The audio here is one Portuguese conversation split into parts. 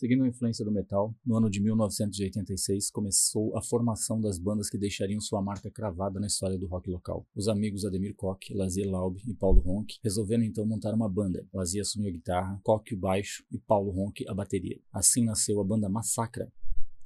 Seguindo a influência do metal, no ano de 1986 começou a formação das bandas que deixariam sua marca cravada na história do rock local. Os amigos Ademir Koch, Lazier Laub e Paulo Ronck resolveram então montar uma banda. Lazier assumiu a guitarra, Koch o baixo e Paulo Ronck a bateria. Assim nasceu a banda Massacra,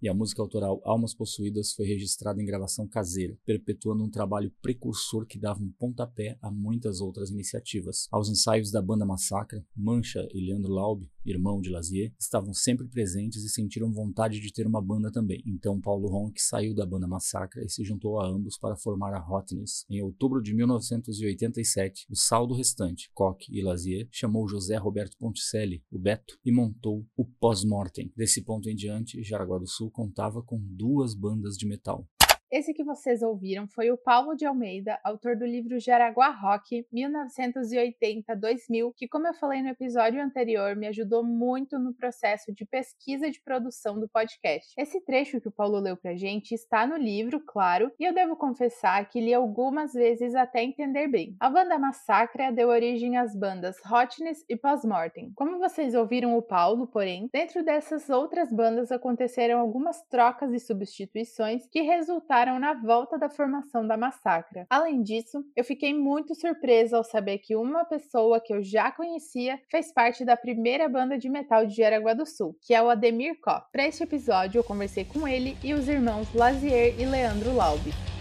e a música autoral Almas Possuídas foi registrada em gravação caseira, perpetuando um trabalho precursor que dava um pontapé a muitas outras iniciativas. Aos ensaios da banda Massacra, Mancha e Leandro Laub, irmão de Lazier, estavam sempre presentes e sentiram vontade de ter uma banda também. Então Paulo Ronck saiu da banda Massacra e se juntou a ambos para formar a Hotness. Em outubro de 1987, o saldo restante, Koch e Lazier, chamou José Roberto Ponticelli, o Beto, e montou o Pós-Mortem. Desse ponto em diante, Jaraguá do Sul contava com duas bandas de metal. Esse que vocês ouviram foi o Paulo de Almeida, autor do livro Jaraguá Rock 1980-2000, que, como eu falei no episódio anterior, me ajudou muito no processo de pesquisa de produção do podcast. Esse trecho que o Paulo leu pra gente está no livro, claro, e eu devo confessar que li algumas vezes até entender bem. A banda Massacra deu origem às bandas Hotness e Postmortem. Como vocês ouviram o Paulo, porém, dentro dessas outras bandas aconteceram algumas trocas e substituições que resultaram na volta da formação da massacra. Além disso, eu fiquei muito surpresa ao saber que uma pessoa que eu já conhecia fez parte da primeira banda de metal de Jaraguá do Sul, que é o Ademir Có. Para este episódio, eu conversei com ele e os irmãos Lazier e Leandro Laube.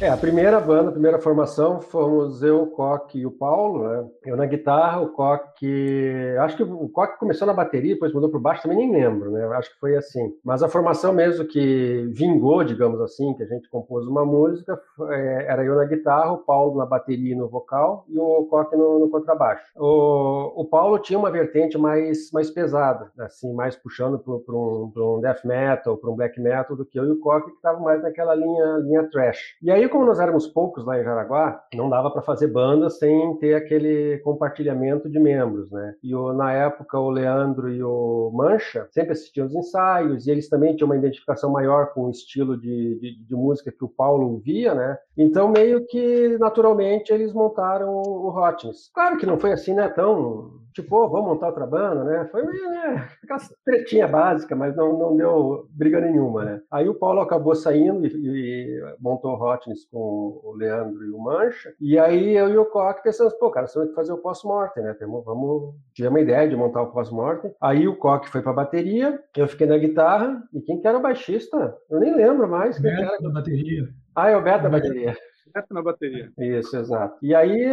É, a primeira banda, a primeira formação, fomos eu, o Coque e o Paulo, né? Eu na guitarra, o Coque... Acho que o Coque começou na bateria, depois mudou para baixo, também nem lembro, né? Acho que foi assim. Mas a formação mesmo que vingou, digamos assim, que a gente compôs uma música, é, era eu na guitarra, o Paulo na bateria e no vocal, e o Coque no, no contrabaixo. O, o Paulo tinha uma vertente mais, mais pesada, assim, mais puxando para um, um death metal, para um black metal do que eu, e o Coque que estava mais naquela linha, linha trash. E aí como nós éramos poucos lá em Jaraguá, não dava para fazer banda sem ter aquele compartilhamento de membros, né? E o, na época o Leandro e o Mancha sempre assistiam os ensaios e eles também tinham uma identificação maior com o estilo de, de, de música que o Paulo ouvia, né? Então meio que naturalmente eles montaram o Hotness. Claro que não foi assim, né? Tão tipo, oh, vamos montar outra banda, né? Foi meio, né? Aquela tretinha básica, mas não, não deu briga nenhuma, né? Aí o Paulo acabou saindo e, e montou o Hotness com o Leandro e o Mancha. E aí eu e o Coque pensamos, pô, cara, temos que fazer o pós-mortem, né? Temos, vamos... Tivemos uma ideia de montar o pós-mortem. Aí o Coque foi pra bateria, eu fiquei na guitarra. E quem que era o baixista? Eu nem lembro mais. Quem Beto era... da bateria. Ah, é o Beto da bateria. Beto na bateria. Isso, exato. E aí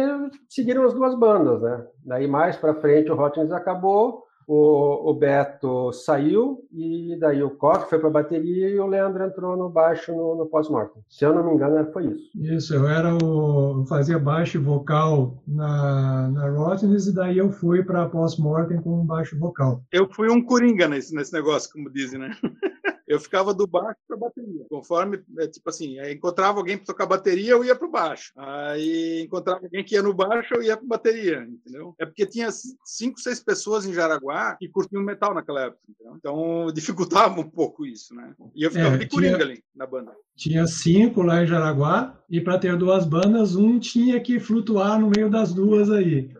seguiram as duas bandas, né? Daí mais para frente o Hotness acabou, o, o Beto saiu e daí o Koch foi para a bateria e o Leandro entrou no baixo no, no pós-mortem. Se eu não me engano, foi isso. Isso, eu era o eu fazia baixo e vocal na na Rottenness e daí eu fui para pós-mortem com baixo vocal. Eu fui um coringa nesse, nesse negócio, como dizem, né? eu ficava do baixo para bateria. Conforme, é, tipo assim, encontrava alguém para tocar bateria, eu ia para o baixo. Aí encontrava alguém que ia no baixo, eu ia para bateria, entendeu? É porque tinha cinco, seis pessoas em Jaraguá que curtiam metal naquela época, entendeu? então dificultava um pouco isso, né? E eu ficava É, de coringa tinha- ali na banda. Tinha cinco lá em Jaraguá e para ter duas bandas, um tinha que flutuar no meio das duas aí.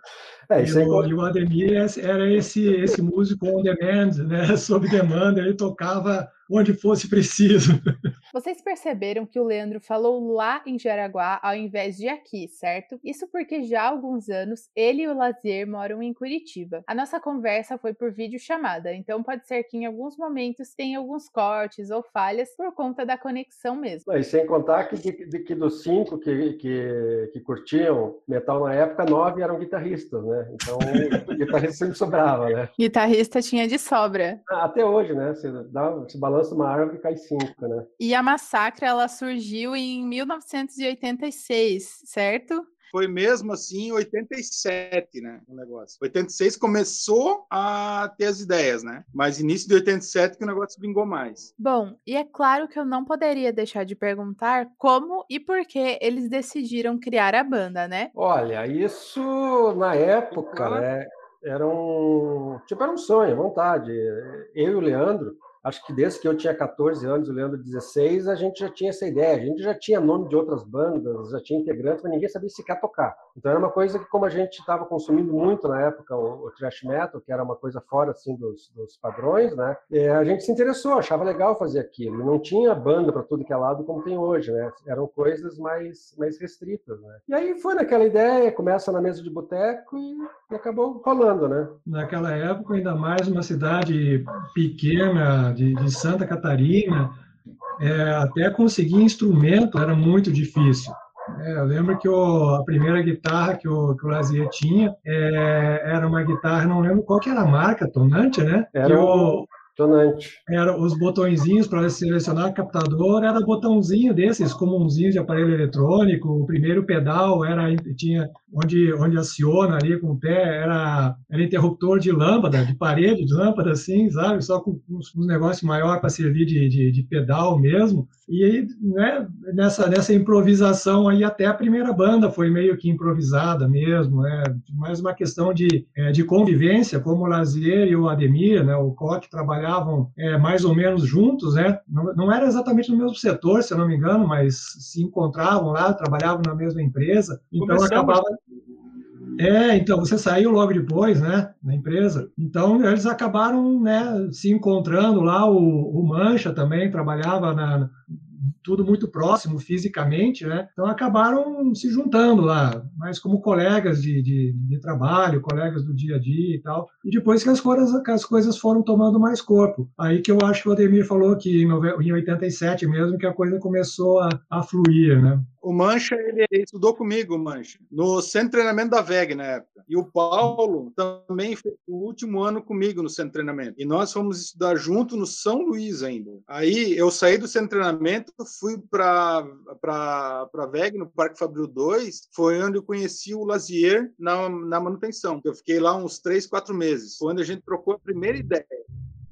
É, E isso aí. o, e o Ademir era esse, esse músico on demand, né? sob demanda, ele tocava onde fosse preciso. Vocês perceberam que o Leandro falou lá em Jaraguá ao invés de aqui, certo? Isso porque já há alguns anos ele e o Lazier moram em Curitiba. A nossa conversa foi por videochamada, então pode ser que em alguns momentos tenha alguns cortes ou falhas por conta da conexão mesmo. E sem contar que, de, de- que dos cinco que, que, que curtiam metal na época, nove eram guitarristas, né? Então, guitarrista sempre sobrava, né? Guitarrista tinha de sobra. Até hoje, né? Você, dá, você balança uma árvore e cai cinco, né? E a massacre ela surgiu em 1986, certo? foi mesmo assim em 87, né? O negócio. 86 começou a ter as ideias, né? Mas início de 87 que o negócio vingou mais. Bom, e é claro que eu não poderia deixar de perguntar como e por que eles decidiram criar a banda, né? Olha, isso na época, né? Era um tipo era um sonho, vontade. Eu e o Leandro acho que desde que eu tinha 14 anos, o Leandro 16, a gente já tinha essa ideia. A gente já tinha nome de outras bandas, já tinha integrantes, mas ninguém sabia sequer tocar. Então era uma coisa que, como a gente estava consumindo muito na época o, o thrash metal, que era uma coisa fora assim dos, dos padrões, né? E a gente se interessou, achava legal fazer aquilo. Não tinha banda para tudo que é lado como tem hoje, né? Eram coisas mais mais restritas, né? E aí foi naquela ideia, começa na mesa de boteco e, e acabou rolando, né? Naquela época, ainda mais uma cidade pequena de, de Santa Catarina, é, até conseguir instrumento era muito difícil. É, eu lembro que o, a primeira guitarra que o, que o Lazier tinha é, era uma guitarra, não lembro qual que era a marca, Tonante, né? Era o, Tonante. Era os botõezinhos para selecionar captador, era botãozinho desses, comunzinhos de aparelho eletrônico. O primeiro pedal era tinha onde onde aciona ali com o pé, era, era interruptor de lâmpada, de parede de lâmpada assim, sabe? Só com uns, uns negócios maior para servir de, de, de, pedal mesmo. E aí, né, nessa nessa improvisação aí até a primeira banda foi meio que improvisada mesmo, é mais uma questão de, é, de convivência, como o Lazier e o Ademir, né, o Koch trabalharam trabalhavam é, mais ou menos juntos, né? Não, não, era exatamente no mesmo setor, se eu não me engano, mas se encontravam lá, trabalhavam na mesma empresa. Então Começamos. acabava. É, então você saiu logo depois, né, na empresa. Então eles acabaram, né, se encontrando lá. O, o Mancha também trabalhava na, tudo muito próximo fisicamente, né? Então acabaram se juntando lá, mas como colegas de, de, de, trabalho, colegas do dia a dia e tal. E depois que as coisas, que as coisas foram tomando mais corpo. Aí que eu acho que o Ademir falou que em, em 87 mesmo que a coisa começou a, a fluir, né? O Mancha, ele estudou comigo, Mancha, no centro de treinamento da VEG na época. E o Paulo também fez o último ano comigo no centro de treinamento. E nós fomos estudar junto no São Luís ainda. Aí eu saí do centro de treinamento, fui para VEG, no Parque Fabril 2, foi onde eu conheci o Lazier na, na manutenção. Eu fiquei lá uns três, quatro meses. Foi onde a gente trocou a primeira ideia.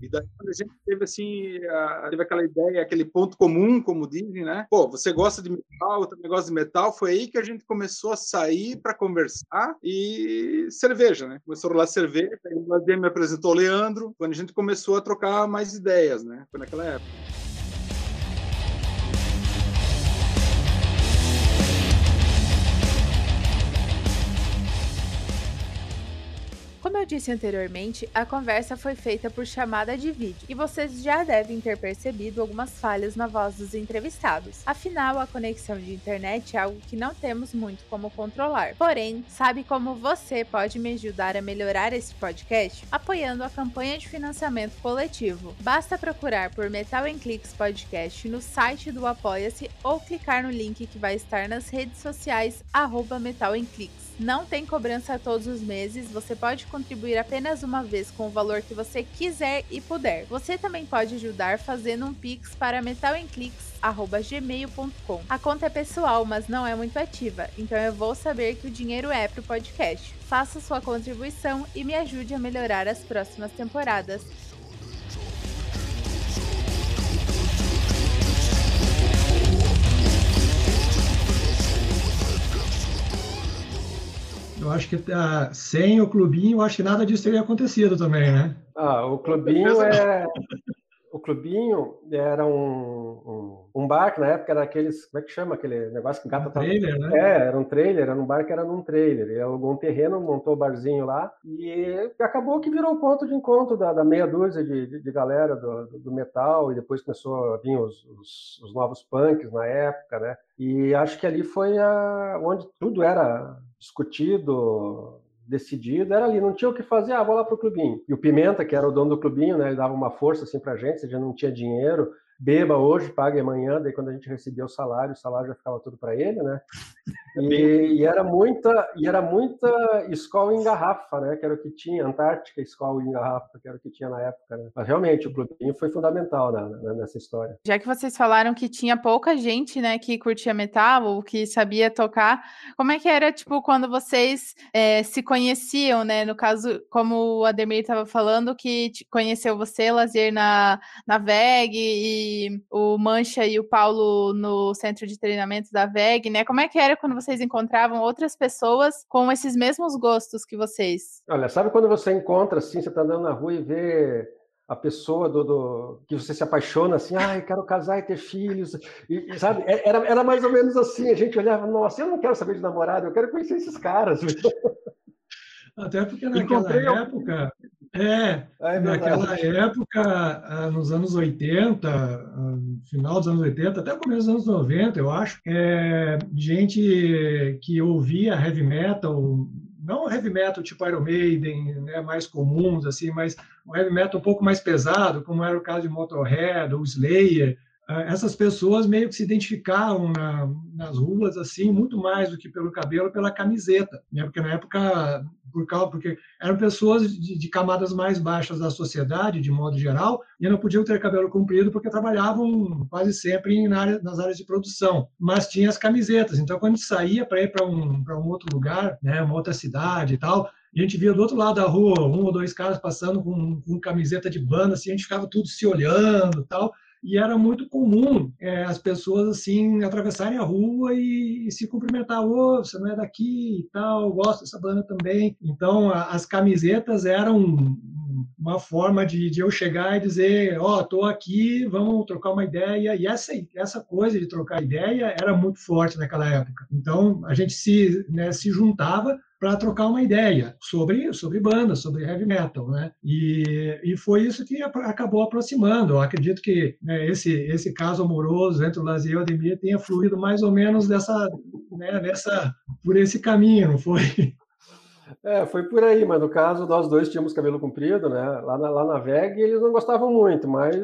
E daí quando a gente teve assim, a, teve aquela ideia, aquele ponto comum, como dizem, né? Pô, você gosta de metal, outro negócio de metal, foi aí que a gente começou a sair para conversar e cerveja, né? Começou a rolar cerveja, aí o Lazier me apresentou o Leandro, quando a gente começou a trocar mais ideias, né? Foi naquela época. Eu disse anteriormente, a conversa foi feita por chamada de vídeo e vocês já devem ter percebido algumas falhas na voz dos entrevistados. Afinal, a conexão de internet é algo que não temos muito como controlar. Porém, sabe como você pode me ajudar a melhorar esse podcast? Apoiando a campanha de financiamento coletivo. Basta procurar por Metal em Clicks Podcast no site do Apoia-se ou clicar no link que vai estar nas redes sociais arroba Metal em Clicks. Não tem cobrança todos os meses, você pode contribuir apenas uma vez com o valor que você quiser e puder. Você também pode ajudar fazendo um pix para metalemclicks@gmail.com. A conta é pessoal, mas não é muito ativa, então eu vou saber que o dinheiro é para o podcast. Faça sua contribuição e me ajude a melhorar as próximas temporadas. Eu acho que ah, sem o clubinho, eu acho que nada disso teria acontecido também, né? Ah, o clubinho é. O clubinho era um, um, um, bar que na época era aqueles. Como é que chama aquele negócio que gata um trailer, né? É, era um trailer, era um bar que era num trailer. Ele alugou um terreno, montou o um barzinho lá e acabou que virou o ponto de encontro da, da meia dúzia de, de, de galera do, do, metal e depois começou a vir os, os, os novos punks na época, né? E acho que ali foi a, onde tudo era discutido, decidido, era ali, não tinha o que fazer, ah, vou lá pro clubinho. E o Pimenta, que era o dono do clubinho, né, ele dava uma força assim pra gente, se a gente não tinha dinheiro, beba hoje, pague amanhã, daí quando a gente recebia o salário, o salário já ficava tudo para ele, né? E, e, era muita e era muita escola em garrafa, né? Que era o que tinha, Antártica escola em garrafa, que era o que tinha na época. Né? Mas realmente o clubinho foi fundamental né, nessa história. Já que vocês falaram que tinha pouca gente, né, que curtia metal ou que sabia tocar, como é que era tipo quando vocês é, se conheciam, né? No caso, como o Ademir estava falando, que conheceu você, Lazier, na, na VEG e o Mancha e o Paulo no centro de treinamento da VEG, né? Como é que era quando você vocês encontravam outras pessoas com esses mesmos gostos que vocês? Olha, sabe quando você encontra assim, você está andando na rua e vê a pessoa do, do, que você se apaixona assim, ai, quero casar e ter filhos, e, e, sabe? É, era, era mais ou menos assim, a gente olhava, nossa, eu não quero saber de namorado, eu quero conhecer esses caras. Até porque naquela Encontrei época, é, é naquela época, ah, nos anos 80, ah, final dos anos 80, até começo dos anos 90, eu acho, é, gente que ouvia heavy metal, não heavy metal tipo Iron Maiden, né, mais comuns, assim, mas um heavy metal um pouco mais pesado, como era o caso de Motorhead ou Slayer, essas pessoas meio que se identificavam na, nas ruas assim muito mais do que pelo cabelo pela camiseta né? Porque na época por causa, porque eram pessoas de, de, camadas mais baixas da sociedade, de modo geral, e não podiam ter cabelo comprido porque trabalhavam quase sempre área, nas áreas de produção, mas tinha as camisetas. Então, quando a gente saía para ir para um, um outro lugar, né, uma outra cidade e tal, a gente via do outro lado da rua um ou dois caras passando com, com camiseta de banda, assim, a gente ficava tudo se olhando tal e era muito comum é, as pessoas assim atravessarem a rua e, e se cumprimentar, oh, você não é daqui e tal, gosto dessa banda também. Então, a, as camisetas eram uma forma de, de eu chegar e dizer, ó, oh, tô aqui, vamos trocar uma ideia. E essa essa coisa de trocar ideia era muito forte naquela época. Então, a gente se, né, se juntava para trocar uma ideia sobre sobre banda, sobre heavy metal, né? E, e foi isso que acabou aproximando. Eu acredito que né, esse esse caso amoroso entre o Lazier e o Ademir tenha fluído mais ou menos dessa né, por esse caminho, não foi? É, foi por aí, mas no caso nós dois tínhamos cabelo comprido, né? Lá na, lá na VEG eles não gostavam muito, mas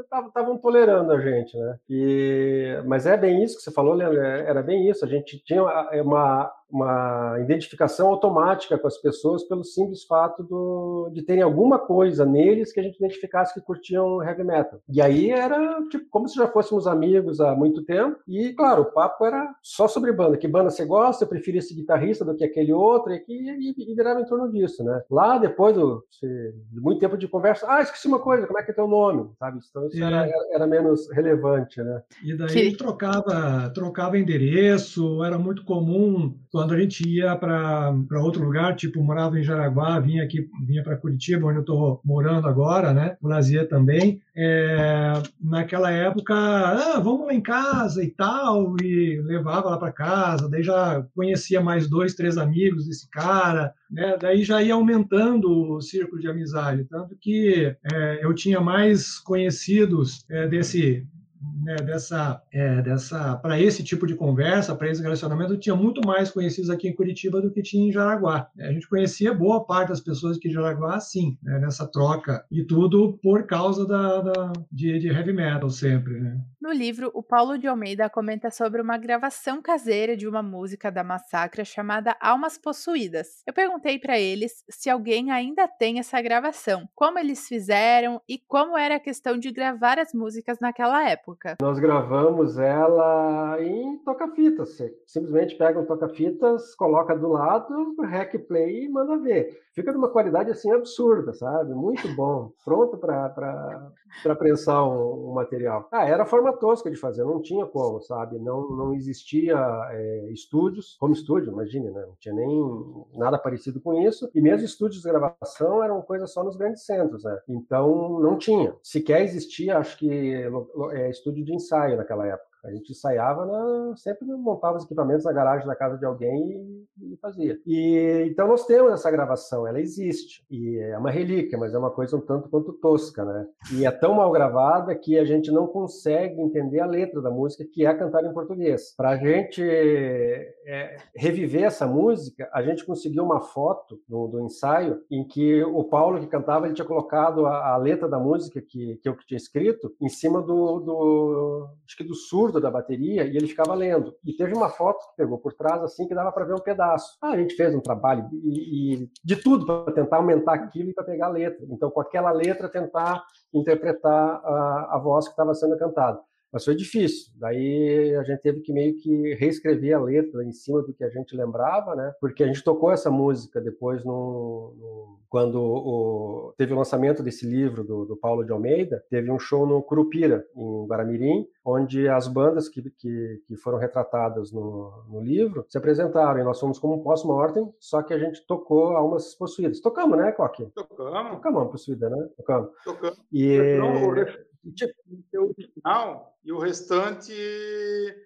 estavam eh, tolerando a gente, né? E, mas é bem isso que você falou, Leandro, é, era bem isso. A gente tinha uma, uma identificação automática com as pessoas pelo simples fato do, de terem alguma coisa neles que a gente identificasse que curtiam heavy metal. E aí era tipo como se já fôssemos amigos há muito tempo. E claro, o papo era só sobre banda. Que banda você gosta? Eu prefiro esse guitarrista do que aquele outro. E, e, e virava em torno disso, né? Lá depois do, de muito tempo de conversa, ah, esqueci uma coisa, como é que é teu nome? Sabe? Então isso é. era, era, menos relevante, né? E daí que... trocava, trocava endereço, era muito comum quando a gente ia para outro lugar, tipo, morava em Jaraguá, vinha aqui, vinha para Curitiba, onde eu estou morando agora, né? O Lazier também. É, naquela época, ah, vamos lá em casa e tal, e levava lá para casa, daí já conhecia mais dois, três amigos desse cara, né? Daí já ia aumentando o círculo de amizade, tanto que é, eu tinha mais conhecidos é, desse né, dessa, é, dessa para esse tipo de conversa, para esse relacionamento, eu tinha muito mais conhecidos aqui em Curitiba do que tinha em Jaraguá. A gente conhecia boa parte das pessoas aqui em Jaraguá, sim, né, nessa troca, e tudo por causa da, da de, de, heavy metal sempre. Né? No livro, o Paulo de Almeida comenta sobre uma gravação caseira de uma música da Massacra chamada Almas Possuídas. Eu perguntei para eles se alguém ainda tem essa gravação, como eles fizeram e como era a questão de gravar as músicas naquela época? Nós gravamos ela em toca-fitas. Simplesmente pega um toca-fitas, coloca do lado, rec play e manda ver. Fica de uma qualidade assim absurda, sabe? Muito bom. Pronto para prensar um, um, material. Ah, era forma tosca de fazer, não tinha como, sabe? Não, não existia é, estúdios, home studio, imagine, né? Não tinha nem nada parecido com isso. E mesmo estúdios de gravação eram coisas só nos grandes centros, né? Então não tinha. Sequer existia, acho que é, estúdio de ensaio naquela época. A gente ensaiava, na, sempre montava os equipamentos na garagem da casa de alguém e, e, fazia. E então nós temos essa gravação, ela existe e é uma relíquia, mas é uma coisa um tanto quanto tosca, né? E é tão mal gravada que a gente não consegue entender a letra da música, que é cantada em português. Para a gente é, reviver essa música, a gente conseguiu uma foto do, do, ensaio em que o Paulo que cantava ele tinha colocado a, a letra da música que, que eu tinha escrito em cima do, do acho que do surdo da bateria e ele ficava lendo. E teve uma foto que pegou por trás assim que dava para ver um pedaço. Ah, a gente fez um trabalho e, e de tudo para tentar aumentar aquilo e para pegar a letra. Então com aquela letra tentar interpretar a, a voz que estava sendo cantada. Mas foi difícil. Daí a gente teve que meio que reescrever a letra em cima do que a gente lembrava, né? Porque a gente tocou essa música depois no, no quando o, teve o lançamento desse livro do, do, Paulo de Almeida, teve um show no Curupira, em Guaramirim, onde as bandas que, que, que foram retratadas no, no, livro se apresentaram. E nós fomos como um pós-mortem, só que a gente tocou Almas Possuídas. Tocamos, né, Coque? Tocamos. Tocamos Almas Possuídas, né? Tocamos. Tocamos. E... Tipo, o original e o restante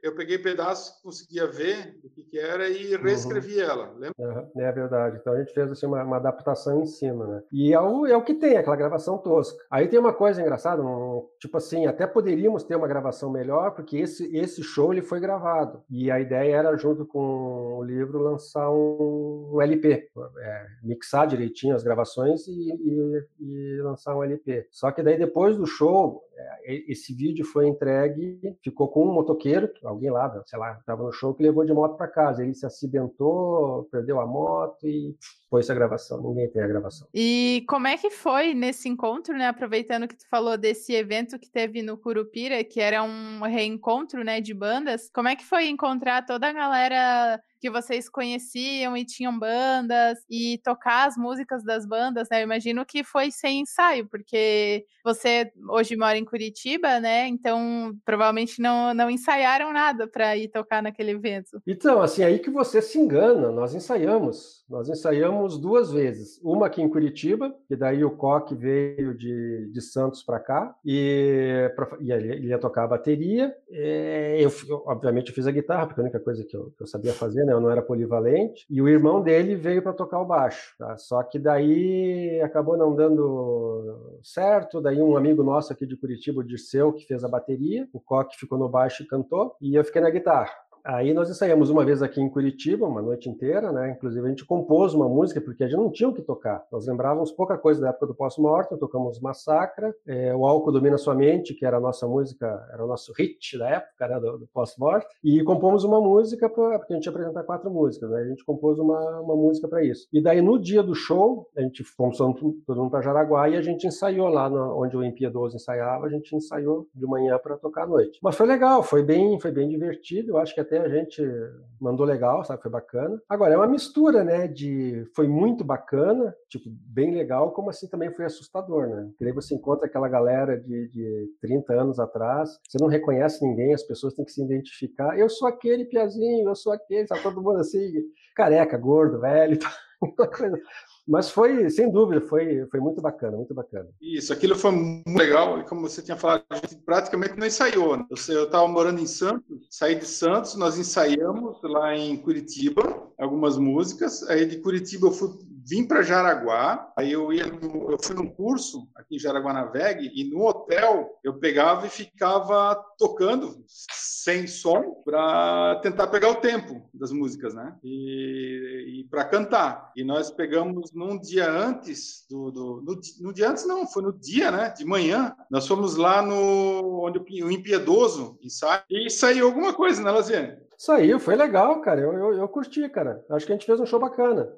eu peguei pedaços que conseguia ver o que, que era e uhum. reescrevi uhum. ela, lembra? Uhum. É verdade. Então a gente fez assim, uma, uma, adaptação em cima, né? E é o, é o que tem, aquela gravação tosca. Aí tem uma coisa engraçada, um, tipo assim, até poderíamos ter uma gravação melhor, porque esse, esse show ele foi gravado. E a ideia era, junto com o livro, lançar um, um LP, é, mixar direitinho as gravações e, e, e lançar um LP. Só que daí depois do show, esse vídeo foi entregue, ficou com um motoqueiro, alguém lá, sei lá, estava no show, que levou de moto para casa. Ele se acidentou, perdeu a moto e foi essa gravação. Ninguém tem a gravação. E como é que foi nesse encontro, né? Aproveitando que tu falou desse evento que teve no Curupira, que era um reencontro, né, de bandas. Como é que foi encontrar toda a galera que vocês conheciam e tinham bandas e tocar as músicas das bandas, né? Eu imagino que foi sem ensaio, porque você hoje mora em Curitiba, né? Então provavelmente não, não ensaiaram nada para ir tocar naquele evento. Então, assim, aí que você se engana, nós ensaiamos. Nós ensaiamos duas vezes. Uma aqui em Curitiba, que daí o Coque veio de, de Santos para cá, e, pra, e ele ia tocar a bateria. Eu, eu, obviamente, eu fiz a guitarra, porque é a única coisa que eu, que eu sabia fazer, né? Eu não era polivalente. E o irmão dele veio para tocar o baixo. Tá? Só que daí acabou não dando certo. Daí um amigo nosso aqui de Curitiba, o Dirceu, que fez a bateria. O Coque ficou no baixo e cantou. E eu fiquei na guitarra. Aí nós ensaiamos uma vez aqui em Curitiba, uma noite inteira, né? Inclusive a gente compôs uma música porque a gente não tinha o que tocar. Nós lembrávamos pouca coisa da época do pós-mortem, tocamos Massacra, é, O Álcool Domina Sua Mente, que era a nossa música, era o nosso hit da época, né, do, do pós-morte, e compomos uma música, pra, porque a gente ia apresentar quatro músicas, né? A gente compôs uma, uma música para isso. E daí no dia do show, a gente fomos todo mundo para Jaraguá e a gente ensaiou lá no, onde o Impiedoso ensaiava, a gente ensaiou de manhã para tocar à noite. Mas foi legal, foi bem, foi bem divertido, eu acho que até até a gente mandou legal, sabe? Foi bacana. Agora, é uma mistura, né? De foi muito bacana, tipo, bem legal, como assim também foi assustador, né? Porque daí você encontra aquela galera de, de 30 anos atrás, você não reconhece ninguém, as pessoas têm que se identificar. Eu sou aquele piazinho, eu sou aquele, tá todo mundo assim, careca, gordo, velho, tá, coisa. Mas foi, sem dúvida, foi, foi muito bacana, muito bacana. Isso, aquilo foi muito legal, e como você tinha falado, a gente praticamente não ensaiou. Né? Eu estava morando em Santos, saí de Santos, nós ensaiamos lá em Curitiba algumas músicas, aí de Curitiba eu fui vim para Jaraguá, aí eu ia, eu fui num curso aqui em Jaraguá na VEG e no hotel eu pegava e ficava tocando sem som para tentar pegar o tempo das músicas, né? E, e para cantar. E nós pegamos num dia antes do, do no, no, dia antes não, foi no dia, né? De manhã. Nós fomos lá no onde o impiedoso ensaio e saiu alguma coisa, né, Laziane? Saiu, foi legal, cara. Eu, eu, eu curti, cara. Acho que a gente fez um show bacana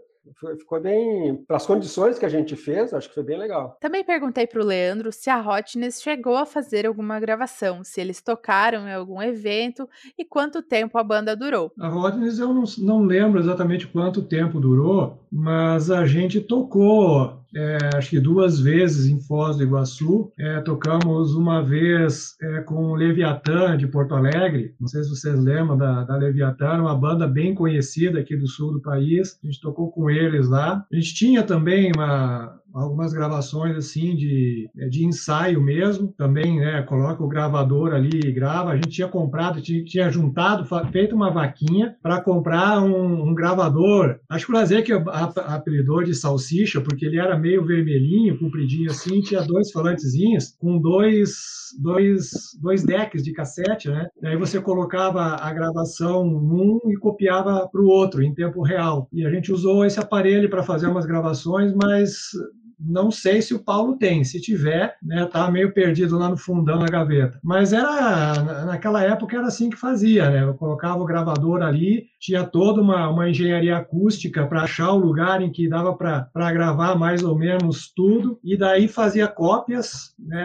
ficou bem. Para as condições que a gente fez, acho que foi bem legal. Também perguntei para o Leandro se a Hotness chegou a fazer alguma gravação, se eles tocaram em algum evento e quanto tempo a banda durou. A Hotness eu não, não lembro exatamente quanto tempo durou, mas a gente tocou é, acho que duas vezes em Foz do Iguaçu. É, tocamos uma vez é, com o Leviatã de Porto Alegre. Não sei se vocês lembram da, da Leviatã, uma banda bem conhecida aqui do sul do país. A gente tocou com eles lá. A gente tinha também uma, algumas gravações assim de, de ensaio mesmo, também, né, coloca o gravador ali e grava. A gente tinha comprado, tinha, tinha juntado, feito uma vaquinha para comprar um, um, gravador. Acho que o Lazer que apelidou de salsicha, porque ele era meio vermelhinho, compridinho assim, tinha dois falantezinhos com dois, dois, dois decks de cassete, né? Daí você colocava a gravação num e copiava para o outro em tempo real. E a gente usou esse aparelho para fazer umas gravações, mas não sei se o Paulo tem. Se tiver, né, tá meio perdido lá no fundão da gaveta. Mas era naquela época era assim que fazia, né? Eu colocava o gravador ali, tinha toda uma, uma engenharia acústica para achar o lugar em que dava para gravar mais ou menos tudo, e daí fazia cópias, né?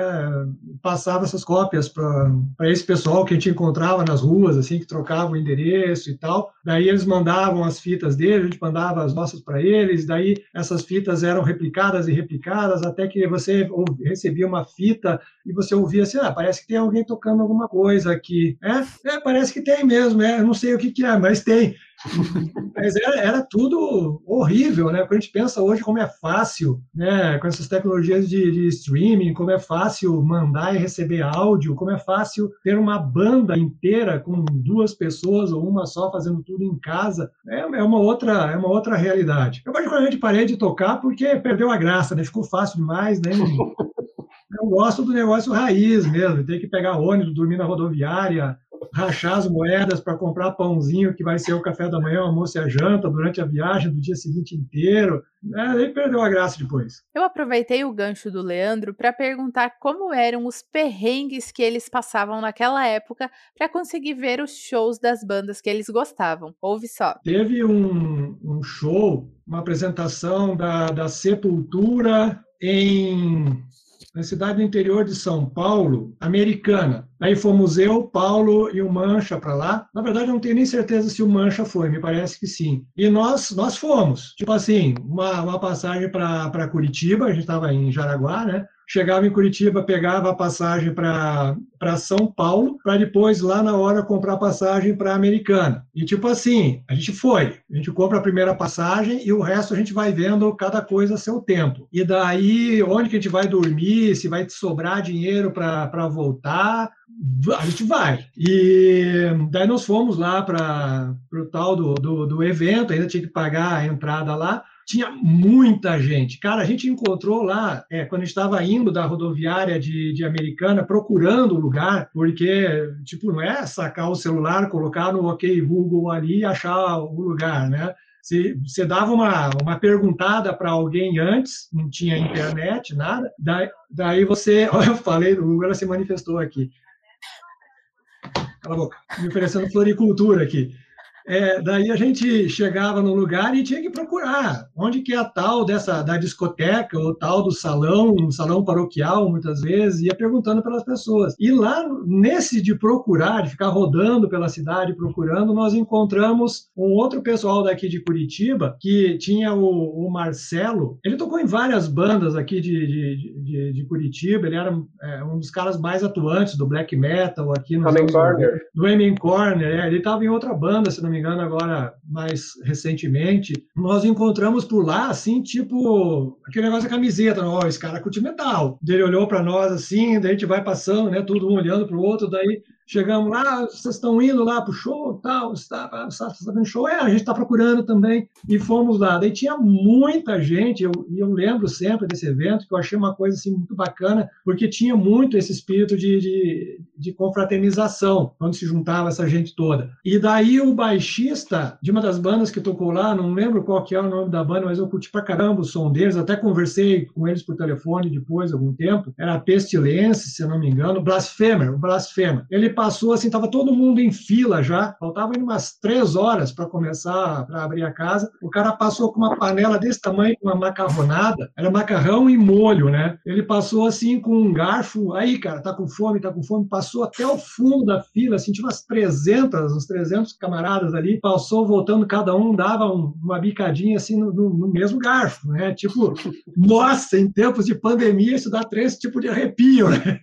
Passava essas cópias para esse pessoal que a gente encontrava nas ruas, assim, que trocava o endereço e tal. Daí eles mandavam as fitas dele, a gente mandava as nossas para eles, daí essas fitas eram replicadas e replicadas, até que você recebia uma fita e você ouvia assim, ah, parece que tem alguém tocando alguma coisa aqui. É, é parece que tem mesmo, é, eu não sei o que, que é, mas tem. Mas era, era, tudo horrível, né? Quando a gente pensa hoje como é fácil, né? Com essas tecnologias de, de, streaming, como é fácil mandar e receber áudio, como é fácil ter uma banda inteira com duas pessoas ou uma só fazendo tudo em casa, é, é uma outra, é uma outra realidade. Eu particularmente parei de tocar porque perdeu a graça, né? Ficou fácil demais, né? Eu gosto do negócio raiz mesmo, tem que pegar ônibus, dormir na rodoviária, rachar as moedas para comprar pãozinho que vai ser o café da manhã, o almoço e a janta durante a viagem do dia seguinte inteiro. É, aí perdeu a graça depois. Eu aproveitei o gancho do Leandro para perguntar como eram os perrengues que eles passavam naquela época para conseguir ver os shows das bandas que eles gostavam. Ouve só. Teve um, um show, uma apresentação da, da Sepultura em na cidade do interior de São Paulo, americana. Aí fomos eu, Paulo e o Mancha para lá. Na verdade, eu não tenho nem certeza se o Mancha foi, me parece que sim. E nós nós fomos. Tipo assim, uma, uma passagem para Curitiba, a gente estava em Jaraguá, né? Chegava em Curitiba, pegava a passagem para São Paulo, para depois, lá na hora, comprar passagem para Americana. E tipo assim, a gente foi, a gente compra a primeira passagem e o resto a gente vai vendo cada coisa a seu tempo. E daí, onde que a gente vai dormir, se vai sobrar dinheiro para voltar, a gente vai. E daí nós fomos lá para o tal do, do, do evento, ainda tinha que pagar a entrada lá tinha muita gente. Cara, a gente encontrou lá, é, quando estava indo da rodoviária de, de Americana, procurando o lugar, porque, tipo, não é sacar o celular, colocar no OK Google ali e achar o lugar, né? Você, dava uma, uma perguntada para alguém antes, não tinha internet, nada, daí, daí você, olha, eu falei, o Google se manifestou aqui. Cala a boca, me oferecendo floricultura aqui. É, daí a gente chegava no lugar e tinha que procurar onde que é a tal dessa da discoteca ou tal do salão, um salão paroquial muitas vezes, ia perguntando pelas pessoas. E lá nesse de procurar, de ficar rodando pela cidade procurando, nós encontramos um outro pessoal daqui de Curitiba que tinha o, o Marcelo. Ele tocou em várias bandas aqui de, de, de, de Curitiba. Ele era é, um dos caras mais atuantes do black metal aqui no Corner. Do Amen Corner. É. Ele estava em outra banda, se não me engano, agora mais recentemente, nós encontramos por lá, assim, tipo, aquele negócio da camiseta, ó, esse cara curte metal. Ele olhou para nós assim, daí a gente vai passando, né, todo um olhando para o outro, daí Chegamos lá, vocês estão indo lá para o show, tal, está, está vendo show? É, a gente está procurando também. E fomos lá. Daí tinha muita gente, eu, eu lembro sempre desse evento, que eu achei uma coisa assim, muito bacana, porque tinha muito esse espírito de, de, de confraternização, quando se juntava essa gente toda. E daí o baixista de uma das bandas que tocou lá, não lembro qual que é o nome da banda, mas eu curti pra caramba o som deles, até conversei com eles por telefone depois, algum tempo, era Pestilence, se não me engano, Blasphemer, o Blasphemer. Ele passou assim, estava todo mundo em fila já, faltavam umas três horas para começar, para abrir a casa. O cara passou com uma panela desse tamanho, uma macarronada, era macarrão e molho, né? Ele passou assim com um garfo, aí, cara, tá com fome, tá com fome, passou até o fundo da fila, assim, tinha umas 300, uns 300 camaradas ali, passou voltando, cada um dava um, uma bicadinha assim no, no, no, mesmo garfo, né? Tipo, nossa, em tempos de pandemia isso dá três tipos de arrepio, né?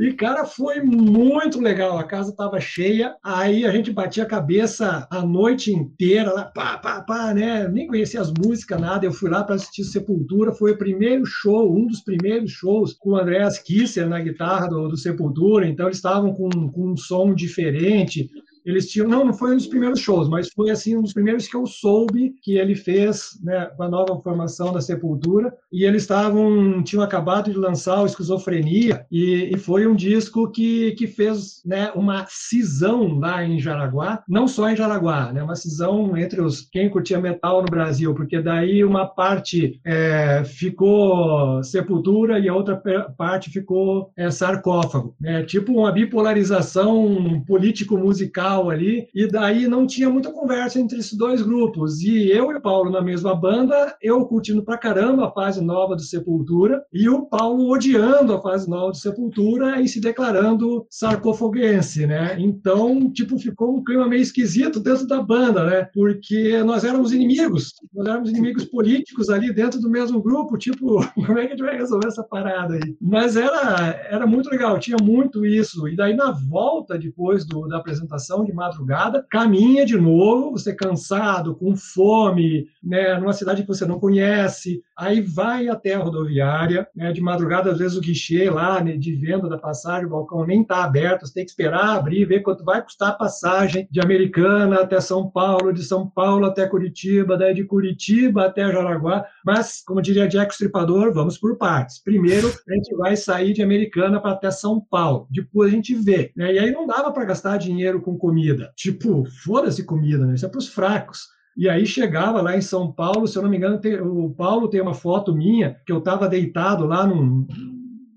E, cara, foi muito legal. A casa estava cheia, aí a gente batia a cabeça a noite inteira, lá, pá, pá, pá, né? Nem conhecia as músicas, nada. Eu fui lá para assistir Sepultura. Foi o primeiro show, um dos primeiros shows com o Andreas Kisser na guitarra do, do Sepultura. Então, eles estavam com, com um som diferente eles tinham, não, não foi um dos primeiros shows, mas foi assim um dos primeiros que eu soube que ele fez, né, com a nova formação da Sepultura, e eles estavam, tinham acabado de lançar o Esquizofrenia, e, e foi um disco que, que fez, né, uma cisão lá em Jaraguá, não só em Jaraguá, né, uma cisão entre os quem curtia metal no Brasil, porque daí uma parte é, ficou Sepultura e a outra parte ficou é, sarcófago, né, tipo uma bipolarização político-musical ali, e daí não tinha muita conversa entre esses dois grupos. E eu e o Paulo na mesma banda, eu curtindo pra caramba a fase nova do Sepultura, e o Paulo odiando a fase nova do Sepultura e se declarando sarcofoguense, né? Então, tipo, ficou um clima meio esquisito dentro da banda, né? Porque nós éramos inimigos, nós éramos inimigos políticos ali dentro do mesmo grupo, tipo, como é que a gente vai resolver essa parada aí? Mas era, era muito legal, tinha muito isso. E daí, na volta, depois do, da apresentação, de madrugada, caminha de novo, você cansado, com fome, né, numa cidade que você não conhece, aí vai até a rodoviária, né, de madrugada, às vezes o guichê lá né, de venda da passagem, o balcão nem está aberto, você tem que esperar abrir, ver quanto vai custar a passagem de Americana até São Paulo, de São Paulo até Curitiba, daí de Curitiba até Jaraguá, mas, como diria Jack Stripador, vamos por partes. Primeiro, a gente vai sair de Americana para até São Paulo, depois a gente vê. Né? E aí não dava para gastar dinheiro com comida. Tipo, foda-se comida, né? Isso é para os fracos. E aí chegava lá em São Paulo, se eu não me engano, tem, o Paulo tem uma foto minha que eu estava deitado lá num,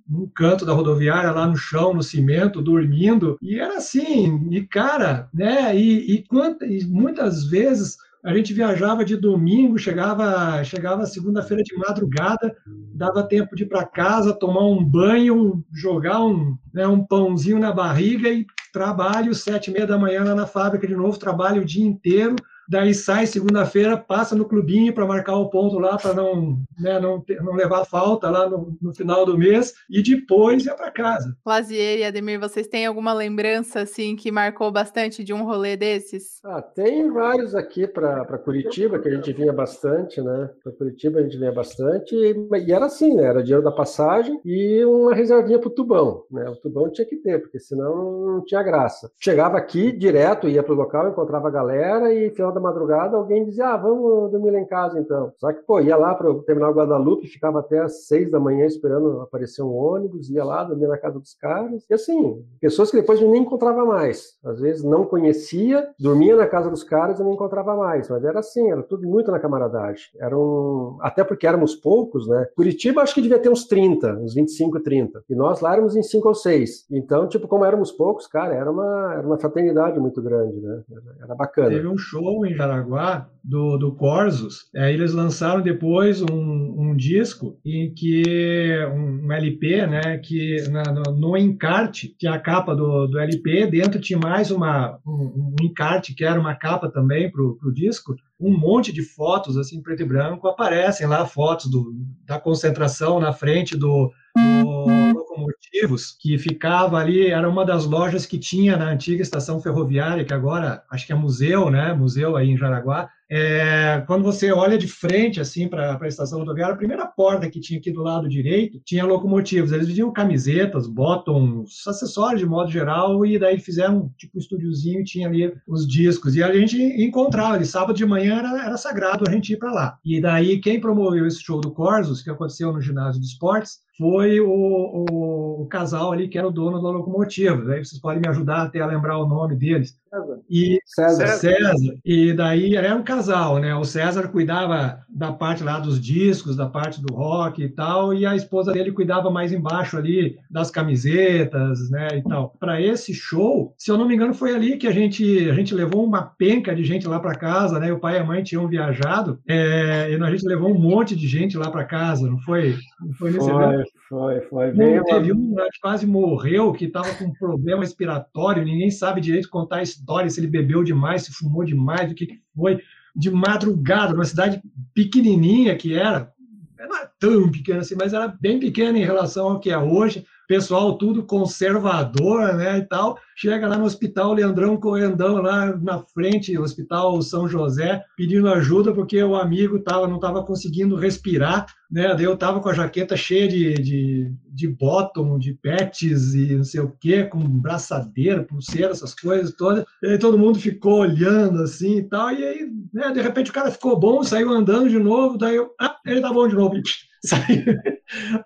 num canto da rodoviária, lá no chão, no cimento, dormindo. E era assim, e cara, né? E, e, quanta, e muitas vezes a gente viajava de domingo, chegava, chegava segunda-feira de madrugada, dava tempo de ir para casa, tomar um banho, jogar um, né, um pãozinho na barriga e trabalho sete e meia da manhã lá na fábrica de novo, trabalho o dia inteiro, daí sai segunda-feira, passa no clubinho para marcar o ponto lá, para não, né, não, ter, não levar falta lá no, no, final do mês, e depois ia para casa. Lazier e Ademir, vocês têm alguma lembrança assim que marcou bastante de um rolê desses? Ah, tem vários aqui para Curitiba, que a gente vinha bastante, né? Para Curitiba a gente vinha bastante, e, e, era assim, né? Era dinheiro da passagem e uma reservinha para o tubão, né? O tubão tinha que ter, porque senão não tinha graça. Chegava aqui direto, ia para o local, encontrava a galera e final da madrugada, alguém dizia, ah, vamos dormir lá em casa então. Só que, pô, ia lá para o terminal Guadalupe, ficava até às seis da manhã esperando aparecer um ônibus, ia lá, dormia na casa dos caras. E assim, pessoas que depois nem encontrava mais. Às vezes não conhecia, dormia na casa dos caras e não encontrava mais. Mas era assim, era tudo muito na camaradagem. Era um... Até porque éramos poucos, né? Curitiba acho que devia ter uns 30, uns 25, 30. E nós lá éramos em 5 ou 6. Então, tipo, como éramos poucos, cara, era uma, era uma fraternidade muito grande, né? Era bacana. Teve um show em Jaraguá, do, do Corsos, é, eles lançaram depois um, um, disco em que um, LP, né, que na, no, no, encarte tinha a capa do, do LP, dentro tinha mais uma um, um encarte que era uma capa também para o disco, um monte de fotos assim preto e branco aparecem lá fotos do, da concentração na frente do, do locomotivos que ficava ali era uma das lojas que tinha na antiga estação ferroviária que agora acho que é museu né museu aí em Jaraguá é, quando você olha de frente assim para a estação rodoviária, a primeira porta que tinha aqui do lado direito tinha locomotivos. Eles vendiam camisetas, bottoms, acessórios de modo geral, e daí fizeram tipo um estúdiozinho e tinha ali os discos. E a gente encontrava ali, sábado de manhã era, era sagrado a gente ir para lá. E daí quem promoveu esse show do Corsos, que aconteceu no ginásio de esportes, foi o, o, o, casal ali que era o dono da locomotiva. Daí vocês podem me ajudar até a lembrar o nome deles. César. E César. César. E daí era um casal, né? O César cuidava da parte lá dos discos, da parte do rock e tal, e a esposa dele cuidava mais embaixo ali das camisetas, né, e tal. Para esse show, se eu não me engano, foi ali que a gente a gente levou uma penca de gente lá para casa, né? O pai e a mãe tinham viajado, é, e a gente levou um monte de gente lá para casa, não foi? Não foi nesse foi, evento? Foi, foi. Bem teve um que quase morreu, que estava com um problema respiratório, ninguém sabe direito contar a história, se ele bebeu demais, se fumou demais, o que, foi. De madrugada, numa cidade pequenininha que era, não é tão pequena assim, mas era bem pequena em relação ao que é hoje, pessoal tudo conservador, né, e tal. Chega lá no hospital Leandrão Correndão, lá na frente, Hospital São José, pedindo ajuda porque o amigo tava, não estava conseguindo respirar, né? Daí eu tava com a jaqueta cheia de, de, de bottom, de pets e não sei o quê, com braçadeira, pulseira, essas coisas todas. E aí todo mundo ficou olhando assim e tal. E aí, né, de repente o cara ficou bom, saiu andando de novo. Daí eu, ah, ele tá bom de novo.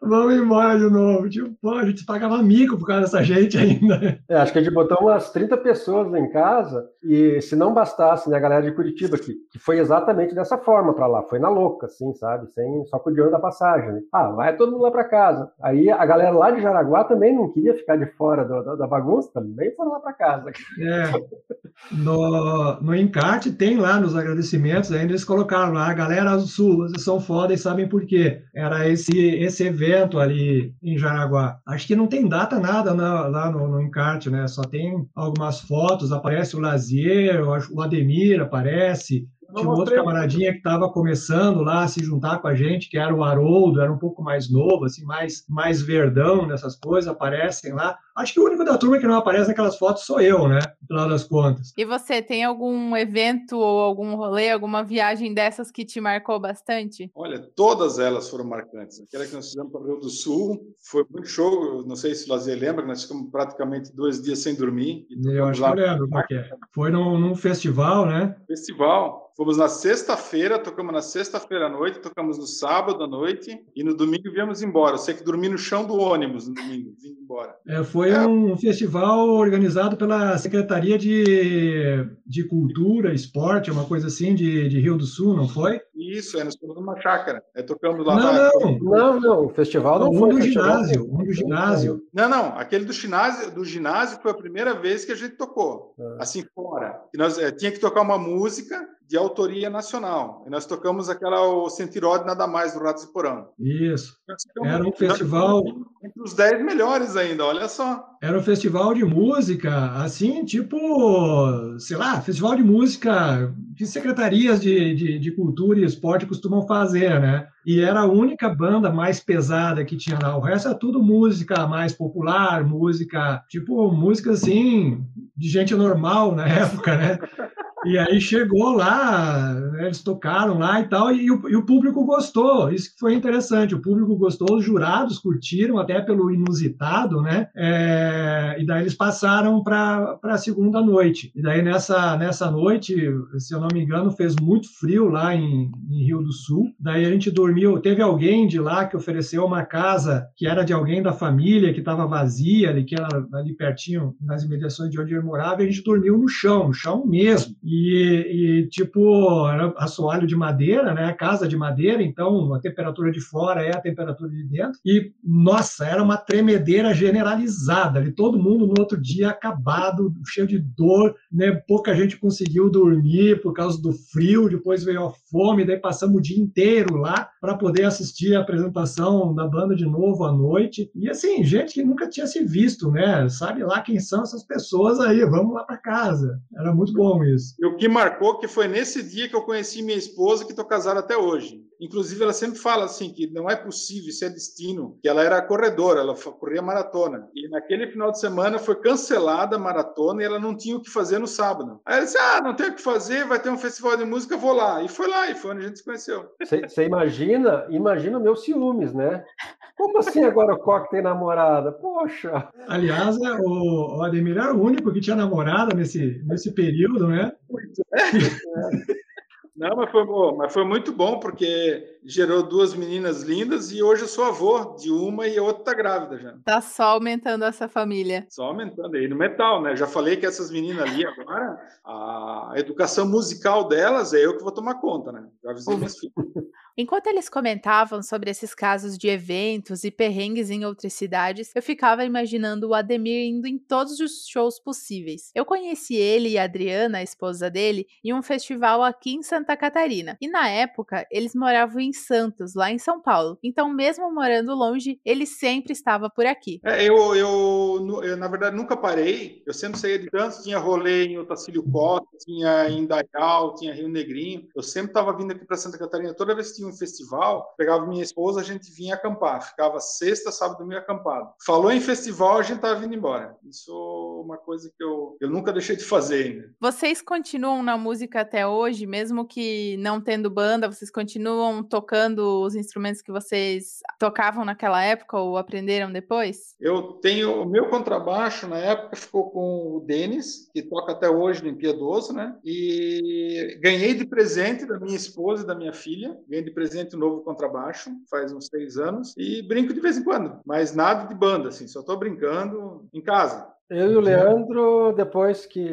Vamos embora de novo. Tipo, pô, a gente pagava mico por causa dessa gente ainda. É, acho que a gente botou umas 30 pessoas em casa e se não bastasse, né, a galera de Curitiba, que, que foi exatamente dessa forma para lá, foi na louca, assim, sabe? Sem, só com o dinheiro da passagem. Né? Ah, vai todo mundo lá para casa. Aí a galera lá de Jaraguá também não queria ficar de fora do, da, da, bagunça, também foram lá para casa. É. No, no encarte tem lá nos agradecimentos, ainda eles colocaram lá, a galera do Sul, vocês são foda e sabem por quê. Era esse, esse evento ali em Jaraguá. Acho que não tem data nada na, lá no, no, encarte, né? Só tem algumas fotos, aparece o Lazier, o Ademir aparece, tinha um outro camaradinha que estava começando lá a se juntar com a gente, que era o Haroldo, era um pouco mais novo, assim, mais, mais verdão nessas coisas, aparecem lá. Acho que o único da turma que não aparece naquelas fotos sou eu, né? No final das contas. E você, tem algum evento ou algum rolê, alguma viagem dessas que te marcou bastante? Olha, todas elas foram marcantes. Aquela que nós fizemos para o Rio do Sul foi muito show. Não sei se o Lazer lembra, nós ficamos praticamente dois dias sem dormir. eu acho lá... que eu lembro, porque foi num, num festival, né? Festival. Fomos na sexta-feira, tocamos na sexta-feira à noite, tocamos no sábado à noite e no domingo viemos embora. Eu sei que dormi no chão do ônibus no domingo, vim embora. É, foi é. um festival organizado pela Secretaria de, de Cultura, Esporte, uma coisa assim, de, de Rio do Sul, não foi? Isso, é, nós fomos numa chácara. É, tocamos lá. Não, na... não, não, não, o festival não, um foi. Do ginásio, um do ginásio. Não, não, aquele do ginásio, do ginásio foi a primeira vez que a gente tocou, é. assim fora. E nós é, tinha que tocar uma música de autoria nacional. E nós tocamos aquela o Sentirode Nada Mais do Ratos de Porão. Isso. Era um festival entre os dez melhores ainda, olha só. Era um festival de música, assim, tipo, sei lá, festival de música que secretarias de, de, de cultura e esporte costumam fazer, né? E era a única banda mais pesada que tinha lá. O resto é tudo música mais popular, música, tipo, música assim, de gente normal na época, né? E aí chegou lá, né, eles tocaram lá e tal, e o, e o, público gostou. Isso que foi interessante. O público gostou, os jurados curtiram, até pelo inusitado, né? É, e daí eles passaram para a segunda noite. E daí nessa, nessa noite, se eu não me engano, fez muito frio lá em, em Rio do Sul. Daí a gente dormiu. Teve alguém de lá que ofereceu uma casa que era de alguém da família, que estava vazia, ali, que era ali pertinho, nas imediações de onde eu morava, e a gente dormiu no chão, no chão mesmo. E e, e, tipo, era assoalho de madeira, né? Casa de madeira, então a temperatura de fora é a temperatura de dentro. E, nossa, era uma tremedeira generalizada. Ali, todo mundo no outro dia acabado, cheio de dor, né? Pouca gente conseguiu dormir por causa do frio, depois veio a fome, daí passamos o dia inteiro lá para poder assistir a apresentação da banda de novo à noite. E assim, gente que nunca tinha se visto, né? Sabe lá quem são essas pessoas aí, vamos lá para casa. Era muito bom isso o que marcou que foi nesse dia que eu conheci minha esposa, que estou casado até hoje. Inclusive, ela sempre fala assim que não é possível, isso é destino, que ela era corredora, ela corria maratona. E naquele final de semana foi cancelada a maratona e ela não tinha o que fazer no sábado. Aí ela disse: Ah, não tem o que fazer, vai ter um festival de música, vou lá. E foi lá, e foi onde a gente se conheceu. Você imagina, imagina o meu ciúmes, né? Como assim agora o Coque tem namorada? Poxa! Aliás, é, o, Ademir era o único que tinha namorada nesse, nesse período, né? É. Não, mas foi, bom, mas foi muito bom, porque gerou duas meninas lindas e hoje eu sou avô de uma e a outra está grávida já. Tá só aumentando essa família. Só aumentando aí no metal, né? Já falei que essas meninas ali agora, a educação musical delas é eu que vou tomar conta, né? Já avisei minhas filhas. Enquanto eles comentavam sobre esses casos de eventos e perrengues em outras cidades, eu ficava imaginando o Ademir indo em todos os shows possíveis. Eu conheci ele e a Adriana, a esposa dele, em um festival aqui em Santa Catarina. E na época, eles moravam em Santos, lá em São Paulo. Então, mesmo morando longe, ele sempre estava por aqui. É, eu, eu, eu, na verdade, nunca parei. Eu sempre saía de Santos, tinha rolê em Otacílio Costa, tinha em Dayal, tinha Rio Negrinho. Eu sempre estava vindo aqui para Santa Catarina toda vez que tinha um festival, pegava minha esposa, a gente vinha acampar. Ficava sexta, sábado, domingo acampado. Falou em festival, a gente tava vindo embora. Isso é uma coisa que eu, eu nunca deixei de fazer ainda. Vocês continuam na música até hoje, mesmo que não tendo banda, vocês continuam tocando os instrumentos que vocês tocavam naquela época ou aprenderam depois? Eu tenho o meu contrabaixo na época ficou com o Denis, que toca até hoje no Impiedoso, né? E ganhei de presente da minha esposa e da minha filha. Ganhei de presente um novo contrabaixo, faz uns três anos. E brinco de vez em quando, mas nada de banda, assim, só estou brincando em casa. Eu e o Leandro, depois que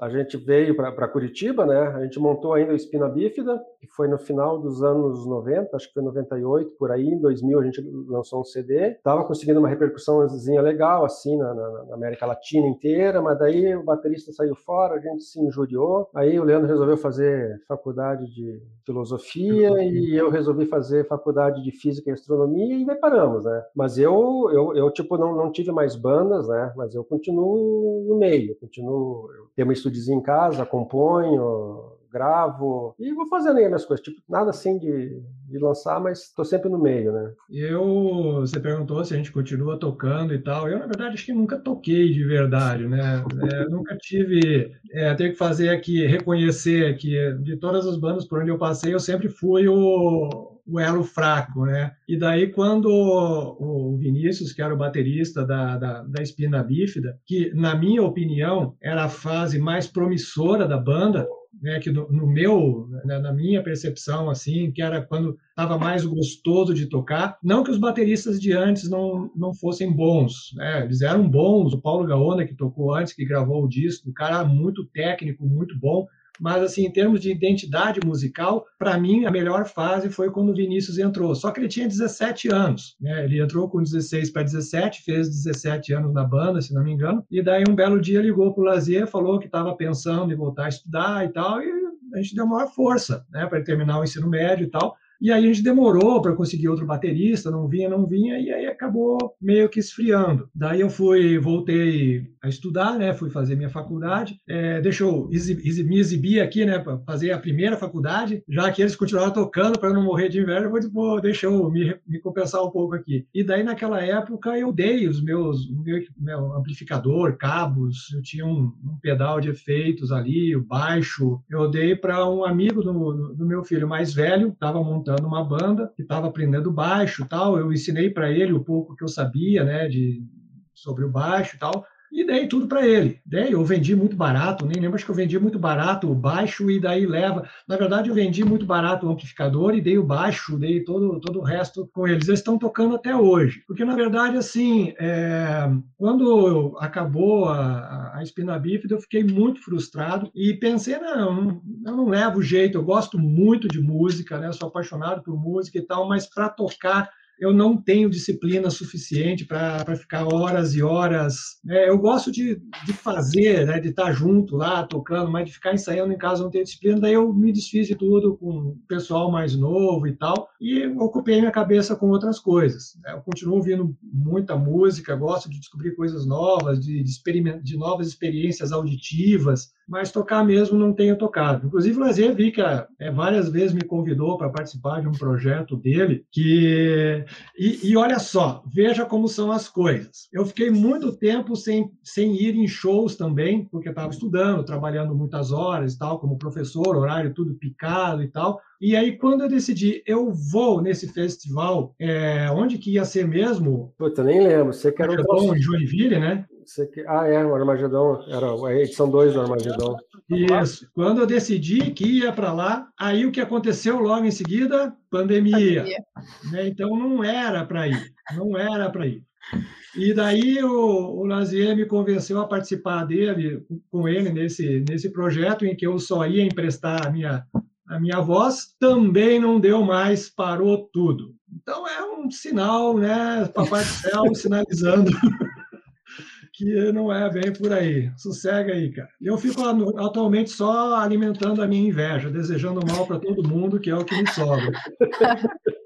a gente veio para Curitiba, né, a gente montou ainda o Espina Bífida, que foi no final dos anos 90, acho que foi 98, por aí, em 2000 a gente lançou um CD. Tava conseguindo uma repercussãozinha legal, assim, na, na, América Latina inteira, mas daí o baterista saiu fora, a gente se injuriou. Aí o Leandro resolveu fazer faculdade de filosofia e eu resolvi fazer faculdade de física e astronomia e daí paramos, né. Mas eu, eu, eu tipo, não, não tive mais bandas, né, mas eu continuo no meio, continuo, eu tenho um estúdiozinho em casa, componho, gravo e vou fazendo aí as minhas coisas, tipo, nada assim de, de lançar, mas estou sempre no meio, né? Eu, você perguntou se a gente continua tocando e tal, eu na verdade acho que nunca toquei de verdade, né? É, nunca tive, é, tenho que fazer aqui, reconhecer que de todas as bandas por onde eu passei, eu sempre fui o o elo fraco, né? E daí quando o Vinícius, que era o baterista da, da, da Espina Bífida, que na minha opinião era a fase mais promissora da banda, né, que no, no meu, né, na minha percepção, assim, que era quando estava mais gostoso de tocar. Não que os bateristas de antes não, não fossem bons, né? eles eram bons. O Paulo Gaona, que tocou antes, que gravou o disco, o cara muito técnico, muito bom, mas assim, em termos de identidade musical, para mim a melhor fase foi quando o Vinícius entrou. Só que ele tinha 17 anos, né? Ele entrou com 16 para 17, fez 17 anos na banda, se não me engano. E daí um belo dia ligou pro Lazier, falou que estava pensando em voltar a estudar e tal, e a gente deu maior força, né, para terminar o ensino médio e tal. E aí a gente demorou para conseguir outro baterista, não vinha, não vinha, e aí acabou meio que esfriando. Daí eu fui, voltei a estudar, né? Fui fazer minha faculdade. É, deixa eu exib me exibir aqui, né? Para fazer a primeira faculdade, já que eles continuaram tocando para não morrer de inveja, eu vou, pô, deixa eu me, me, compensar um pouco aqui. E daí naquela época eu dei os meus, meu, meu amplificador, cabos, eu tinha um, um, pedal de efeitos ali, o baixo, eu dei para um amigo do, do meu filho mais velho, estava montando montando uma banda, que estava aprendendo baixo tal. Eu ensinei para ele o pouco que eu sabia, né, de sobre o baixo tal e dei tudo para ele. Dei, eu vendi muito barato, nem lembro, acho que eu vendi muito barato o baixo e daí leva. Na verdade, eu vendi muito barato o amplificador e dei o baixo, dei todo, todo o resto com eles. Eles estão tocando até hoje. Porque, na verdade, assim, é, quando acabou a, a espina bífida, eu fiquei muito frustrado e pensei, não, eu não levo jeito, eu gosto muito de música, né? Eu sou apaixonado por música e tal, mas para tocar eu não tenho disciplina suficiente para ficar horas e horas. Né? Eu gosto de, de fazer, né? de estar junto lá, tocando, mas de ficar ensaiando em casa não tenho disciplina. Daí eu me desfiz de tudo com o pessoal mais novo e tal, e ocupei minha cabeça com outras coisas. Né? Eu continuo ouvindo muita música, gosto de descobrir coisas novas, de, de, de novas experiências auditivas mas tocar mesmo não tenho tocado. Inclusive, o Lazier vi que é, várias vezes me convidou para participar de um projeto dele, que e, e, olha só, veja como são as coisas. Eu fiquei muito tempo sem, sem ir em shows também, porque estava estudando, trabalhando muitas horas e tal, como professor, horário tudo picado e tal. E aí, quando eu decidi, eu vou nesse festival, é, onde que ia ser mesmo? Puta, nem lembro. Você quer um em Joinville, né? Que... Ah, é, o Armagedon, era a edição 2 do Armagedon. Isso. Quando eu decidi que ia para lá, aí o que aconteceu logo em seguida? Pandemia. Pandemia. Né? Então não era para ir, não era para ir. E daí o, o Lazier me convenceu a participar dele, com ele, nesse, nesse projeto em que eu só ia emprestar a minha, a minha voz, também não deu mais, parou tudo. Então é um sinal, né? Papai do céu sinalizando que não é bem por aí. Sossega aí, cara. Eu fico atualmente só alimentando a minha inveja, desejando mal para todo mundo, que é o que me sobra.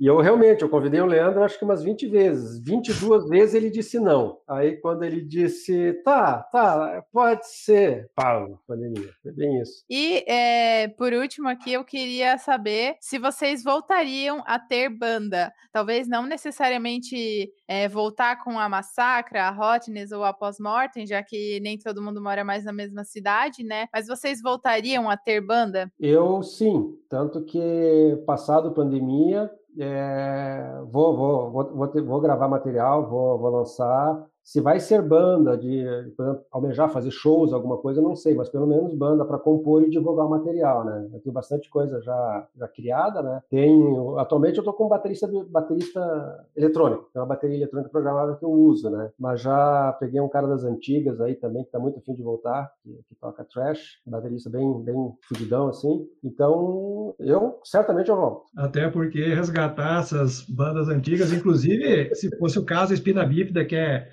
E eu realmente, eu convidei o Leandro acho que umas 20 vezes. 22 vezes ele disse não. Aí quando ele disse, tá, tá, pode ser, Paulo, pandemia. Foi bem isso. E é, por último aqui, eu queria saber se vocês voltariam a ter banda. Talvez não necessariamente é, voltar com a Massacra, a Hotness ou a Pós-Mortem, já que nem todo mundo mora mais na mesma cidade, né? Mas vocês voltariam a ter banda? Eu sim, tanto que passado pandemia, é, vou, vou, vou, vou, ter, vou, gravar material, vou, vou lançar. Se vai ser banda, de, exemplo, almejar fazer shows, alguma coisa, não sei, mas pelo menos banda para compor e divulgar o material, né? Eu tenho bastante coisa já, já criada, né? Tenho, atualmente eu estou com um baterista, baterista eletrônico, é uma bateria eletrônica programável que eu uso, né? Mas já peguei um cara das antigas aí também, que está muito afim de voltar, que, que toca trash, baterista bem, bem fudidão assim. Então, eu certamente eu volto. Até porque resgatar essas bandas antigas, inclusive, se fosse o caso, a Espina Bífida, que é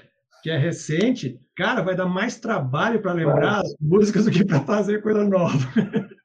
que é recente, cara, vai dar mais trabalho para lembrar as músicas do que para fazer coisa nova.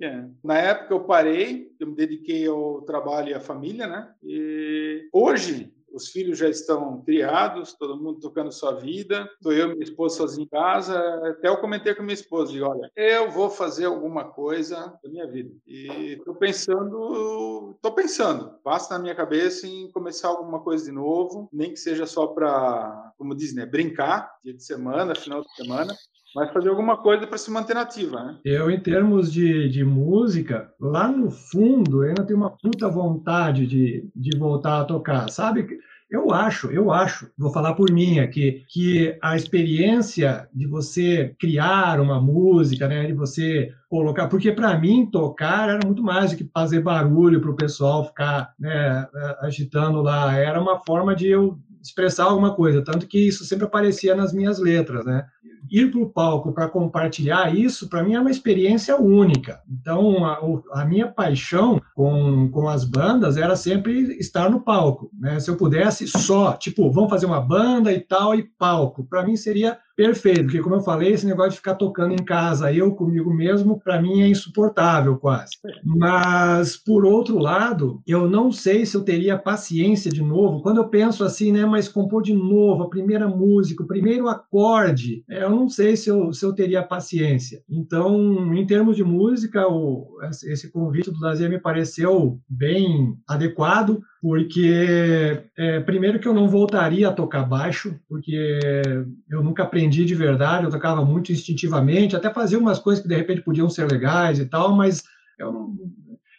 É, é. Na época eu parei, eu me dediquei ao trabalho e à família, né? E hoje os filhos já estão criados, todo mundo tocando sua vida, estou eu e minha esposa sozinhos em casa. Até eu comentei com minha esposa, digo, olha, eu vou fazer alguma coisa da minha vida. E estou pensando, estou pensando, passa na minha cabeça em começar alguma coisa de novo, nem que seja só para, como diz, né, brincar, dia de semana, final de semana, mas fazer alguma coisa para se manter nativa, né? Eu, em termos de, de música, lá no fundo, eu ainda tenho uma puta vontade de, de voltar a tocar, sabe? Eu acho, eu acho, vou falar por mim aqui, que a experiência de você criar uma música, né, de você colocar, porque para mim tocar era muito mais do que fazer barulho para o pessoal ficar né, agitando lá, era uma forma de eu expressar alguma coisa, tanto que isso sempre aparecia nas minhas letras, né? Ir para o palco para compartilhar isso, para mim é uma experiência única. Então, a, a, minha paixão com, com as bandas era sempre estar no palco. Né? Se eu pudesse só, tipo, vamos fazer uma banda e tal, e palco, para mim seria perfeito, porque como eu falei, esse negócio de ficar tocando em casa, eu comigo mesmo, para mim é insuportável quase. Mas por outro lado, eu não sei se eu teria paciência de novo. Quando eu penso assim, né, mas compor de novo a primeira música, o primeiro acorde, é, eu não sei se eu, se eu teria paciência. Então, em termos de música, o, esse convite do Dazi me pareceu bem adequado porque é, primeiro que eu não voltaria a tocar baixo, porque eu nunca aprendi de verdade, eu tocava muito instintivamente, até fazia umas coisas que de repente podiam ser legais e tal, mas eu não,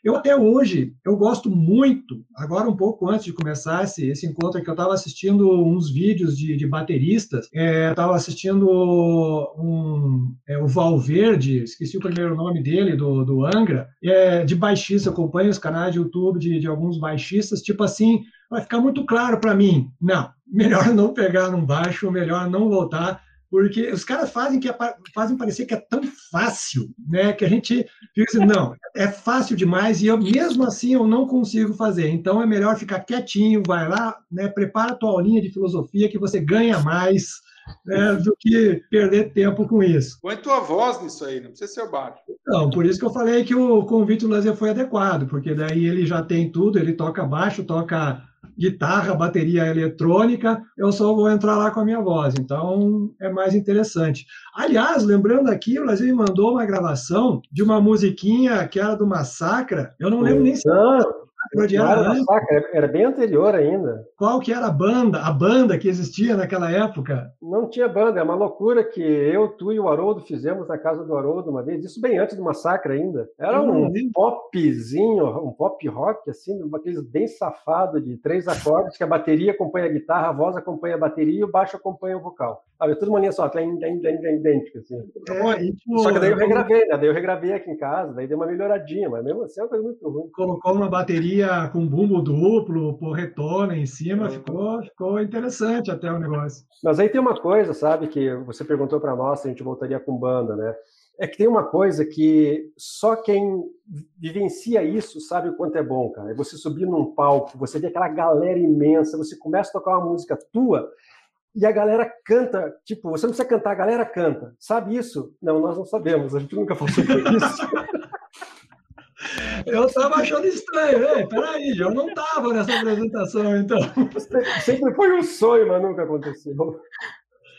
eu até hoje, eu gosto muito, agora um pouco antes de começar esse, esse encontro aqui, eu estava assistindo uns vídeos de, de bateristas, estava é, assistindo um, é, o Valverde, esqueci o primeiro nome dele, do, do Angra, é, de baixista, acompanho os canais de YouTube de, de alguns baixistas, tipo assim, vai ficar muito claro para mim, não, melhor não pegar num baixo, melhor não voltar, porque os caras fazem que é, fazem parecer que é tão fácil, né? Que a gente fica assim, não, é fácil demais e eu mesmo assim eu não consigo fazer. Então é melhor ficar quietinho, vai lá, né? Prepara a tua aulinha de filosofia que você ganha mais. Né, do que perder tempo com isso. Põe tua voz nisso aí, não precisa ser o baixo. Não, por isso que eu falei que o convite do Lazer foi adequado, porque daí ele já tem tudo, ele toca baixo, toca guitarra, bateria eletrônica, eu só vou entrar lá com a minha voz. Então, é mais interessante. Aliás, lembrando aqui, o Brasil me mandou uma gravação de uma musiquinha que era do Massacra. Eu não lembro nem se era, era, era bem anterior ainda. Qual que era a banda, a banda que existia naquela época? Não tinha banda, é uma loucura que eu, tu e o Haroldo fizemos na casa do Haroldo uma vez, isso bem antes do massacre ainda. Era um popzinho, um pop rock, assim, aqueles bem safado de três acordes, que a bateria acompanha a guitarra, a voz acompanha a bateria e o baixo acompanha o vocal. É tudo uma linha só, idêntica, assim. É, tipo, só que daí eu regravei, né? Daí eu regravei aqui em casa, daí deu uma melhoradinha, mas mesmo assim é uma coisa muito ruim. Colocou uma bateria com bumbo duplo, porretona em cima, ficou, ficou interessante até o negócio. Mas aí tem uma coisa, sabe, que você perguntou para nós se a gente voltaria com banda, né? É que tem uma coisa que só quem vivencia isso sabe o quanto é bom, cara. É você subir num palco, você vê aquela galera imensa, você começa a tocar uma música tua e a galera canta, tipo, você não precisa cantar, a galera canta. Sabe isso? Não, nós não sabemos, a gente nunca passou por isso. Eu estava achando estranho, né? Peraí, eu não estava nessa apresentação, então. Sempre foi um sonho, mas nunca aconteceu.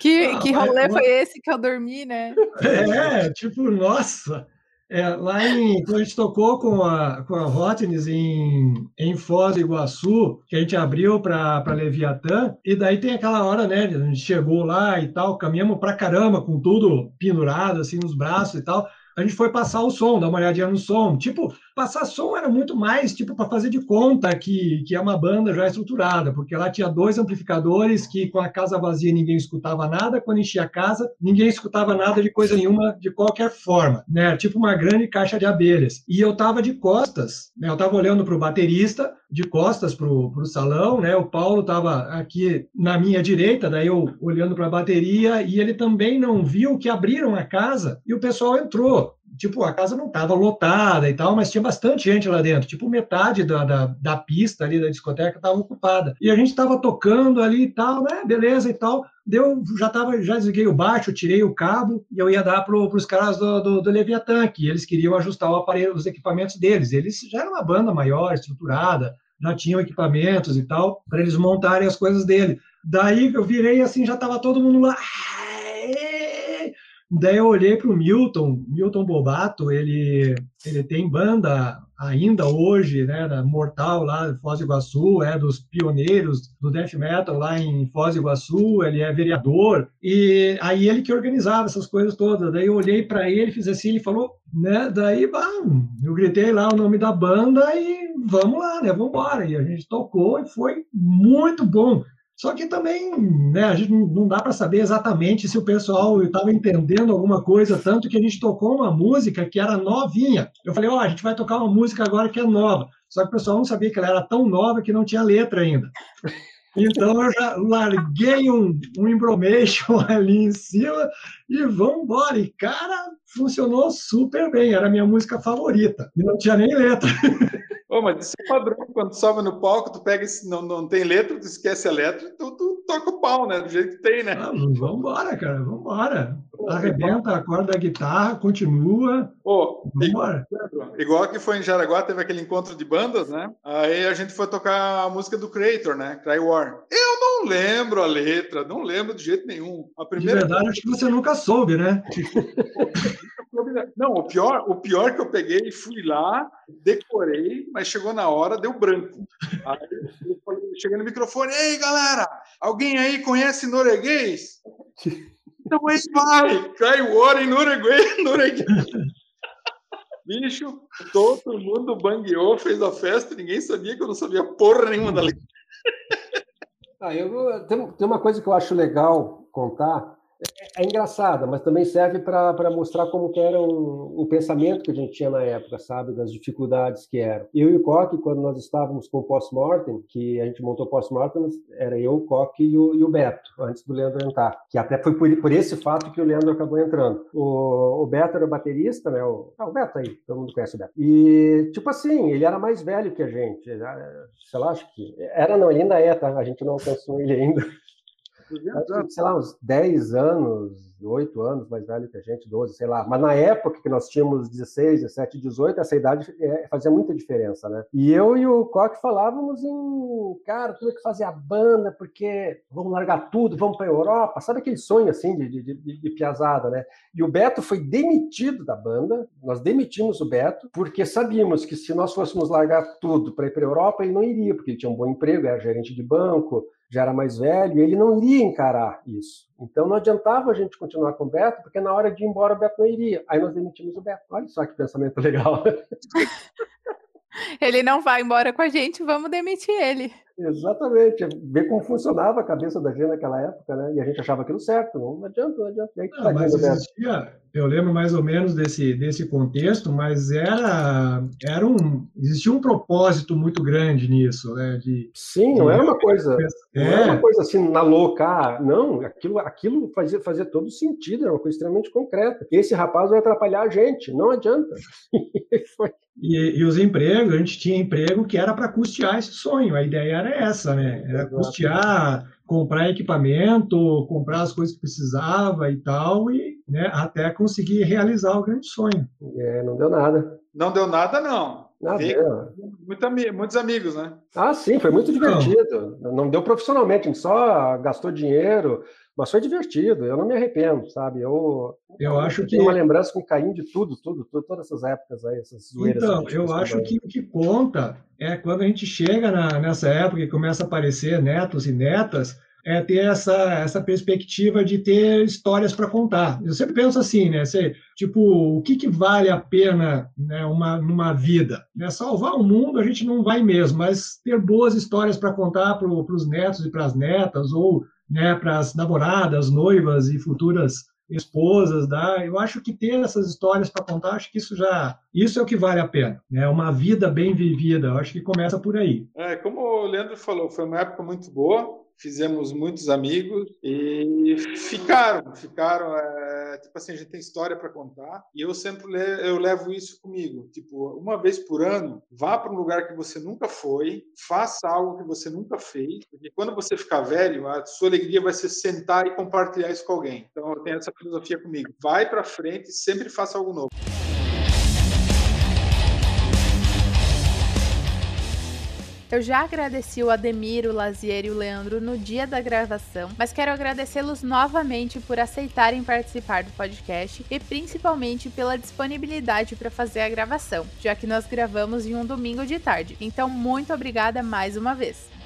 Que, ah, que rolê mas... foi esse que eu dormi, né? É, tipo, nossa. É, lá em, quando a gente tocou com a, com a Hotness em, em Foz do Iguaçu, que a gente abriu para Leviatã, e daí tem aquela hora, né? A gente chegou lá e tal, caminhamos pra caramba, com tudo pendurado assim nos braços e tal. A gente foi passar o som, dar uma olhadinha no som. Tipo, Passar som era muito mais tipo para fazer de conta que, que é uma banda já estruturada, porque lá tinha dois amplificadores que com a casa vazia ninguém escutava nada, quando enchia a casa ninguém escutava nada de coisa nenhuma de qualquer forma, né? Tipo uma grande caixa de abelhas. E eu tava de costas, né? Eu tava olhando para o baterista, de costas para o salão, né? O Paulo estava aqui na minha direita, daí eu olhando para a bateria e ele também não viu que abriram a casa e o pessoal entrou. Tipo, a casa não estava lotada e tal, mas tinha bastante gente lá dentro. Tipo, metade da, da, da pista ali da discoteca estava ocupada. E a gente estava tocando ali e tal, né? Beleza e tal. Deu, já tava, já desliguei o baixo, tirei o cabo e eu ia dar para os caras do, do, do Leviatã, que eles queriam ajustar o aparelho, os equipamentos deles. Eles já eram uma banda maior, estruturada, já tinham equipamentos e tal, para eles montarem as coisas dele. Daí eu virei assim, já estava todo mundo lá. Daí eu olhei para o Milton, Milton Bobato, ele, ele tem banda ainda hoje, né, da Mortal lá em Foz do Iguaçu, é dos pioneiros do death metal lá em Foz do Iguaçu, ele é vereador, e aí ele que organizava essas coisas todas. Daí eu olhei para ele, fiz assim, ele falou, né, daí, bam, eu gritei lá o nome da banda e vamos lá, né, vamos embora. E a gente tocou e foi muito bom. Só que também, né, a gente não dá para saber exatamente se o pessoal estava entendendo alguma coisa, tanto que a gente tocou uma música que era novinha. Eu falei, ó, oh, a gente vai tocar uma música agora que é nova. Só que o pessoal não sabia que ela era tão nova que não tinha letra ainda. Então eu já larguei um, um embromation ali em cima e vamos embora. E, cara, funcionou super bem. Era a minha música favorita. E não tinha nem letra. Oh, mas isso é padrão. Quando sobe no palco, tu pega esse, não, não tem letra, tu esquece a letra, tu, tu toca o pau, né? Do jeito que tem, né? Ah, vambora, cara, vambora. Arrebenta a corda da guitarra, continua. Oh, vambora. Igual que foi em Jaraguá, teve aquele encontro de bandas, né? Aí a gente foi tocar a música do Creator, né? Cry War. Eu não lembro a letra, não lembro de jeito nenhum. A primeira... De verdade, acho que você nunca soube, né? Não, o pior, o pior que eu peguei, fui lá, decorei, mas chegou na hora, deu branco. Aí eu falei, cheguei no microfone, ei galera, alguém aí conhece norueguês? Então aí vai, cai o hora em norueguês, norueguês. Bicho, todo mundo bangueou, fez a festa, ninguém sabia que eu não sabia porra nenhuma da letra. Ah, eu, tem, tem uma coisa que eu acho legal contar, é, é engraçada, mas também serve para mostrar como era um, um, pensamento que a gente tinha na época, sabe, das dificuldades que eram. Eu e o Coque, quando nós estávamos com o Post-Mortem, que a gente montou o Post-Mortem, era eu, o Coque e o, e o, Beto, antes do Leandro entrar, que até foi por, por esse fato que o Leandro acabou entrando. O, o Beto era o baterista, né, o, ah, o Beto aí, todo mundo conhece o Beto. E, tipo assim, ele era mais velho que a gente, sei lá, acho que... Era não, ele ainda é, tá? A gente não alcançou ele ainda sei lá, uns 10 anos, 8 anos mais velho que a gente, 12, sei lá. Mas na época que nós tínhamos 16, 17, 18, essa idade é, fazia muita diferença, né? E eu e o Coque falávamos em, cara, tudo que fazer a banda, porque vamos largar tudo, vamos para a Europa. Sabe aquele sonho assim de, de, de, de piazada, né? E o Beto foi demitido da banda, nós demitimos o Beto, porque sabíamos que se nós fôssemos largar tudo para ir para a Europa, ele não iria, porque ele tinha um bom emprego, era gerente de banco, já era mais velho, ele não iria encarar isso. Então não adiantava a gente continuar com o Beto, porque na hora de ir embora o Beto não iria. Aí nós demitimos o Beto. Olha só que pensamento legal. ele não vai embora com a gente, vamos demitir ele. Exatamente, ver como funcionava a cabeça da gente naquela época, né? E a gente achava aquilo certo, não adianta, não adianta. Aí, não, mas existia, eu lembro mais ou menos desse, desse contexto, mas era, era um, existia um propósito muito grande nisso, né? De, Sim, não era uma coisa, é. não era uma coisa assim na louca, ah, não, aquilo, aquilo fazia, fazia todo sentido, era uma coisa extremamente concreta. Esse rapaz vai atrapalhar a gente, não adianta. e, e os empregos, a gente tinha emprego que era para custear esse sonho, a ideia era essa, né? Era custear, comprar equipamento, comprar as coisas que precisava e tal, e né, até conseguir realizar o grande sonho. É, não deu nada. Não deu nada, não. Nada. Muita, muitos amigos, né? Ah, sim, foi muito divertido. Não, não deu profissionalmente, a gente só gastou dinheiro, mas foi divertido. Eu não me arrependo, sabe? Eu, eu acho que. Tenho uma lembrança com carinho de tudo, tudo, tudo, todas essas épocas aí, essas zoeiras. Então, eu acho que o que conta é quando a gente chega na, nessa época e começa a aparecer netos e netas é ter essa, essa perspectiva de ter histórias para contar. Eu sempre penso assim, né? Você, tipo, o que, que vale a pena né, uma, numa vida? Né? Salvar o mundo a gente não vai mesmo, mas ter boas histórias para contar para os netos e para as netas, ou né, para as namoradas, noivas e futuras esposas, tá? eu acho que ter essas histórias para contar, acho que isso já, isso é o que vale a pena, né? Uma vida bem vivida, eu acho que começa por aí. É, como o Leandro falou, foi uma época muito boa, fizemos muitos amigos e ficaram, ficaram, é, tipo assim, a gente tem história para contar e eu sempre le eu levo isso comigo, tipo, uma vez por ano, vá para um lugar que você nunca foi, faça algo que você nunca fez, porque quando você ficar velho, a sua alegria vai ser sentar e compartilhar isso com alguém. Então eu tenho essa filosofia comigo. Vai para frente, sempre faça algo novo. Eu já agradeci o Ademir, o Lazier e o Leandro no dia da gravação, mas quero agradecê-los novamente por aceitarem participar do podcast e principalmente pela disponibilidade para fazer a gravação, já que nós gravamos em um domingo de tarde. Então, muito obrigada mais uma vez.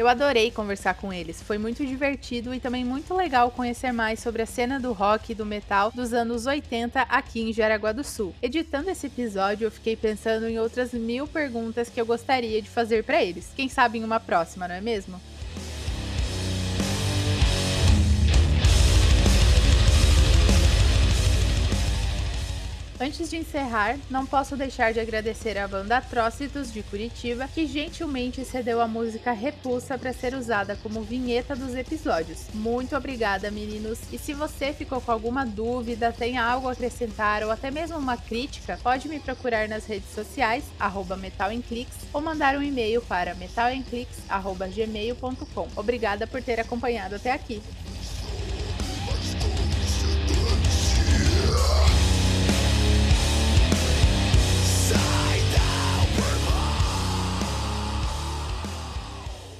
Eu adorei conversar com eles, foi muito divertido e também muito legal conhecer mais sobre a cena do rock e do metal dos anos 80 aqui em Jaraguá do Sul. Editando esse episódio, eu fiquei pensando em outras mil perguntas que eu gostaria de fazer para eles. Quem sabe em uma próxima, não é mesmo? Antes de encerrar, não posso deixar de agradecer à banda Atrocitos de Curitiba, que gentilmente cedeu a música Repulsa para ser usada como vinheta dos episódios. Muito obrigada, meninos! E se você ficou com alguma dúvida, tem algo a acrescentar ou até mesmo uma crítica, pode me procurar nas redes sociais, arroba ou mandar um e-mail para metalemclicks.gmail.com. Obrigada por ter acompanhado até aqui.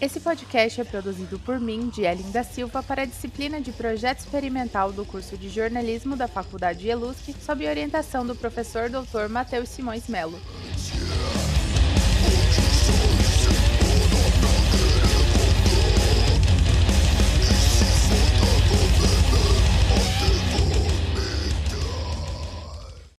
Esse podcast é produzido por mim, de da Silva, para a disciplina de Projeto Experimental do curso de Jornalismo da Faculdade ELUSC, sob orientação do professor Dr. Matheus Simões Melo.